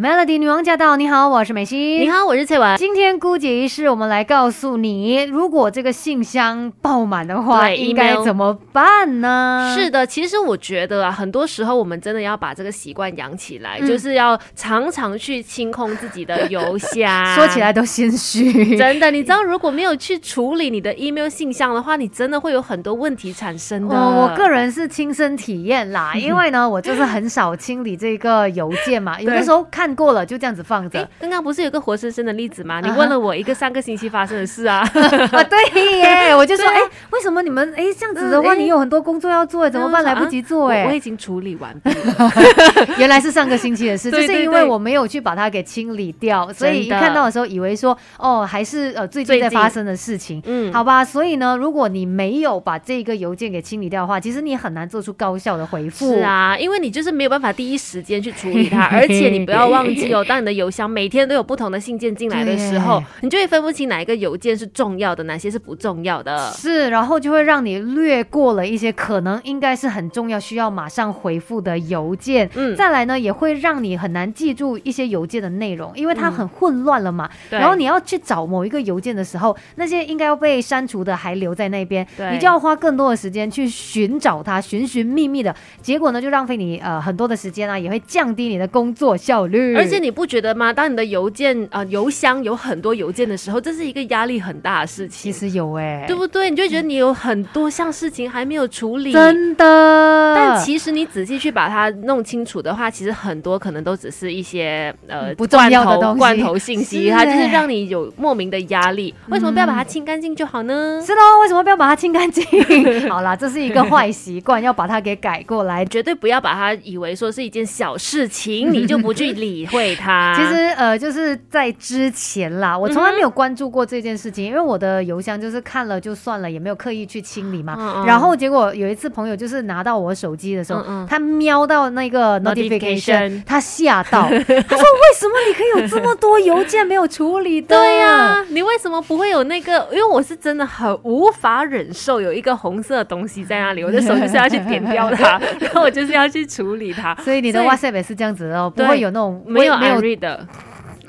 Melody 女王驾到！你好，我是美心。你好，我是翠文。今天姑姐仪式，我们来告诉你，如果这个信箱爆满的话，对应该怎么办呢？是的，其实我觉得啊，很多时候我们真的要把这个习惯养起来，嗯就是要常常去清空自己的邮箱。说起来都心虚。真的，你知道，如果没有去处理你的 email 信箱的话，你真的会有很多问题产生的。哦，我个人是亲身体验啦，因为呢，我就是很少清理这个邮件嘛，有的时候看过了就这样子放着。刚刚不是有个活生生的例子吗？你问了我一个上个星期发生的事啊。啊，对耶，我就说，哎，为什么你们哎这样子的话，你有很多工作要做，怎么办？来不及做哎我哎已，经处理完。原来是上个星期的事，就对对是因为我没有去把它给清理掉，所以一看到的时候以为说，哦，还是呃最近最近在发生的事情。嗯，好吧，所以呢，如果你没有把这个邮件给清理掉的话，其实你很难做出高效的回复。是，啊，因为你就是没有办法第一时间去处理它，而且你不要忘记哦，当你的邮箱每天都有不同的信件进来的时候，你就会分不清哪一个邮件是重要的，哪些是不重要的。是，然后就会让你略过了一些可能应该是很重要、需要马上回复的邮件。嗯再来呢，也会让你很难记住一些邮件的内容，因为它很混乱了嘛。对然后你要去找某一个邮件的时候，那些应该要被删除的还留在那边，对你就要花更多的时间去寻找它，寻寻觅觅的结果呢，就浪费你呃很多的时间啊，也会降低你的工作效率。而且你不觉得吗？当你的邮件啊、呃邮箱有很多邮件的时候，这是一个压力很大的事情，其实有哎、对不对？你就会觉得你有很多项事情还没有处理。真的，但其实你仔细去把它弄清楚的话，其实很多可能都只是一些呃嗯不重要的东西罐头信息，它就是欸让你有莫名的压力。为什么不要把它清干净就好呢？是喽，为什么不要把它清干净？好啦，这是一个坏习惯，要把它给改过来。绝对不要把它以为说是一件小事情，你就不去理会他。其实呃，就是在之前啦，我从来没有关注过这件事情，因为我的邮箱就是看了就算了，也没有刻意去清理嘛。嗯嗯然后结果有一次朋友就是拿到我手机的时候，他瞄到那个 notification，Notification 他吓到，他说：“为什么你可以有这么多邮件没有处理的？”对呀、你为什么不会有那个？因为我是真的很无法忍受有一个红色的东西在那里，我的手就是要去点掉它，然后我就是要去处理它。所以你的所以 WhatsApp 也是这样子的哦，不会有那种没有没有 unread 的，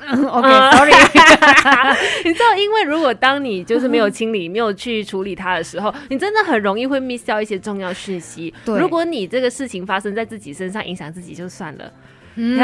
OK，sorry，你知道，因为如果当你就是没有清理、没有去处理它的时候，你真的很容易会 miss 掉一些重要讯息。对如果你这个事情发生在自己身上，影响自己就算了。嗯，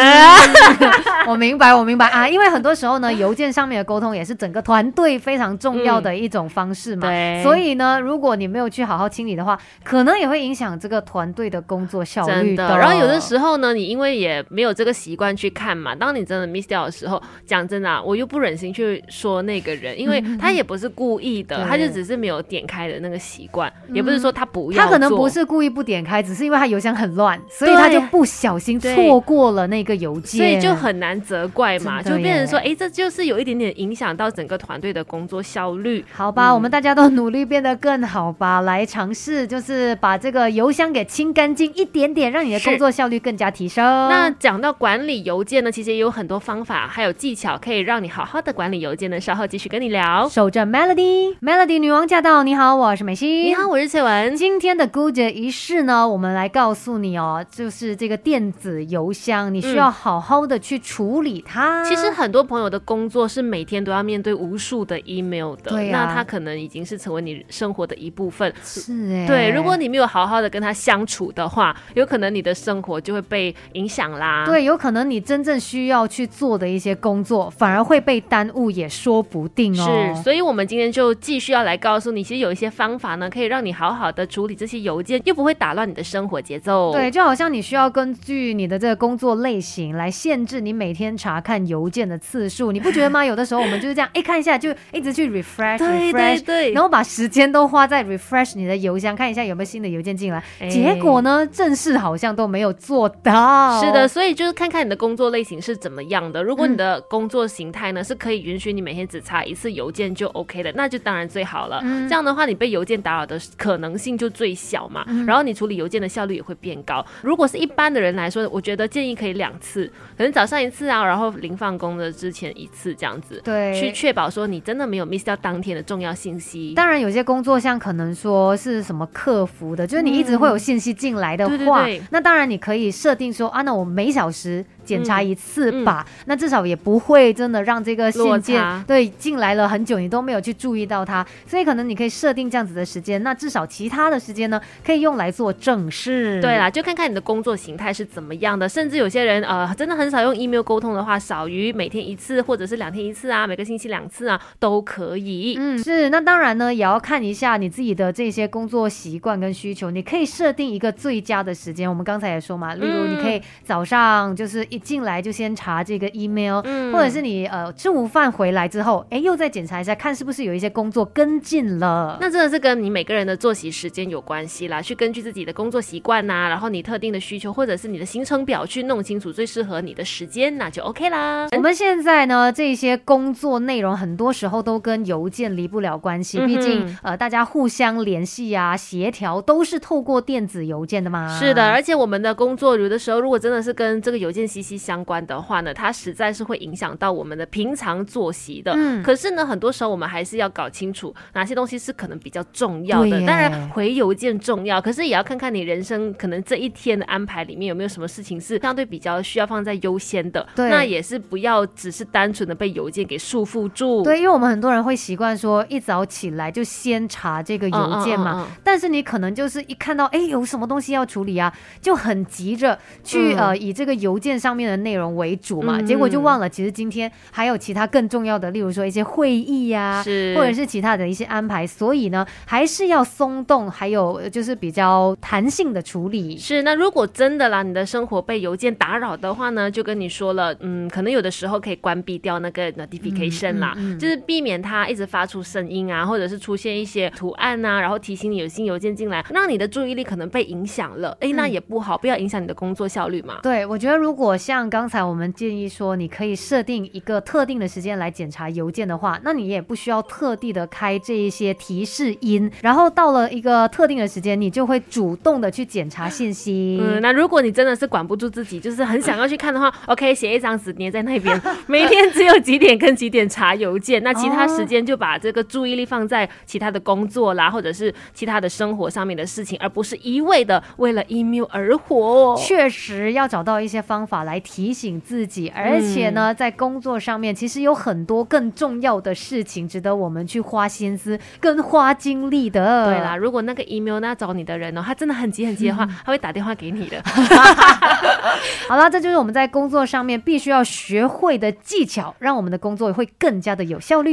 我明白，我明白。啊，因为很多时候呢，邮件上面的沟通也是整个团队非常重要的一种方式嘛。对。所以呢，如果你没有去好好清理的话，可能也会影响这个团队的工作效率真的，然后有的时候呢，你因为也没有这个习惯去看嘛，当你真的 miss 掉的时候，讲真的啊、我又不忍心去说那个人，因为他也不是故意的，对。他就只是没有点开的那个习惯，也不是说他不要他可能不是故意不点开，只是因为他邮箱很乱，所以他就不小心错过了那个邮件，所以就很难责怪嘛，就变成说，耶哎，这就是有一点点影响到整个团队的工作效率。好吧，我们大家都努力变得更好吧，来尝试就是把这个邮箱给清干净一点点，让你的工作效率更加提升。那讲到管理邮件呢，其实也有很多方法，还有技巧可以让你好好的管理邮件呢。稍后继续跟你聊。守着 Melody，Melody 女王驾到！你好，我是美心。你好，我是翠文。今天的 Good 仪式呢，我们来告诉你哦，就是这个电子邮箱，你需要好好的去处理它。其实很多朋友的工作是每天都要面对无数的 email 的，对啊那他可能已经是成为你生活的一部分。是哎，对，如果你没有好好的跟他相处的话，有可能你的生活就会被影响啦。对，有可能你真正需要去做的一些工作，反而会被耽误，也说不定哦。是，所以我们今天就继续要来告诉你，其实有一些方法呢，可以让你好好的处理这些邮件，又不会打乱你的生活节奏。对，就好像你需要根据你的这个工作类型来限制你每天查看邮件的次数，你不觉得吗？有的时候我们就是这样，哎看一下就一直去 refresh 对对对，然后把时间都花在 refresh 你的邮箱，看一下有没有新的邮件进来。哎结果呢，正事好像都没有做到。是的，，所以就是看看你的工作类型是怎么样的。如果嗯你的工作形态呢、是可以允许你每天只查一次邮件就 OK 的，那就当然最好了。嗯这样的话，你被邮件打扰的可能性就最小嘛，嗯然后你处理邮件的效率也会变高。如果是一般的人来说，我觉得建议可以两次，可能早上一次啊，然后临放工的之前一次这样子。对，去确保说你真的没有 miss 掉当天的重要信息。当然，有些工作像可能说是什么客服的，就是你一直会有信息进来的话，对对对那当然你可以设定说啊，那我每小时检查一次吧。那至少也不会真的让这个信件对进来了很久，你都没有去注意到它。所以可能你可以设定这样子的时间，那至少其他的时间呢，可以用来做正事。对啦，就看看你的工作形态是怎么样的。甚至有些人呃，真的很少用 email 沟通的话，少于每天一次或者是两天一次啊，每个星期两次啊，都可以。嗯，是。那当然呢，也要看一下你自己的这些工作习惯跟需求。你可以设定一个最佳的时间。我们刚才也说嘛，例如你可以早上就是一进来就先查这个 email，或者是你呃吃午饭回来之后，哎，又再检查一下，看是不是有一些工作跟进了。那真的是跟你每个人的作息时间有关系啦，去根据自己的工作习惯呐，然后你特定的需求或者是你的行程表去弄清楚最适合你的时间，那就 OK 啦。我们现在呢，这些工作内容很多时候都跟邮件离不了关系，毕竟呃大家互相联系啊、协调都是透过电子邮件的嘛。是的，而且我们的工作有的时候如果真的是跟这个邮件息息相关的话呢，它实在是会影响到我们的平常作息的。嗯。可是呢，很多时候我们还是要搞清楚哪些东西是可能比较重要的。当然回邮件重要，可是也要看看你人生可能这一天的安排里面有没有什么事情是相对比较需要放在优先的。对。那也是不要只是单纯的被邮件给束缚住。对，因为我们很多人会习惯说一早起来就先查这个邮件嘛。但是你可能就是一看到哎有什么东西要处理啊，就很急着去呃以这个邮件上面的内容为主嘛，结果就忘了其实今天还有其他更重要的，例如说一些会议呀，或者是其他的一些安排。所以呢，还是要松动，还有就是比较弹性的处理。是，那如果真的啦，你的生活被邮件打扰的话呢，就跟你说了，嗯，可能有的时候可以关闭掉那个 notification 啦，就是避免它一直发出声音啊，或者是出现一些图案啊，然后提醒你有新邮件进来，让你的注意力可能被影响了。哎，那也不好，不要影响你的工作效率嘛。对，我觉得如果像刚才我们建议说，你可以设定一个特定的时间来检查邮件的话，那你也不需要特地的开这一些提示音，然后到了一个特定的时间，你就会主动的去检查信息。嗯，那如果你真的是管不住自己，就是很想要去看的话，OK，写一张纸粘在那边，每天只有几点跟几点查邮件，那其他时间就把这个注意力放在其他的工作啦，或者是其他的生活上面的事情，而不是一味的为了 email 而活。确实要找到一些方法来提醒自己，而且呢，在工作上面其实有很多更重要的事情值得我们去花心思跟花精力的。对啦，如果那个 email 那找你的人呢，他真的很急很急的话，他 会打电话给你的。好了，这就是我们在工作上面必须要学会的技巧，让我们的工作会更加的有效率。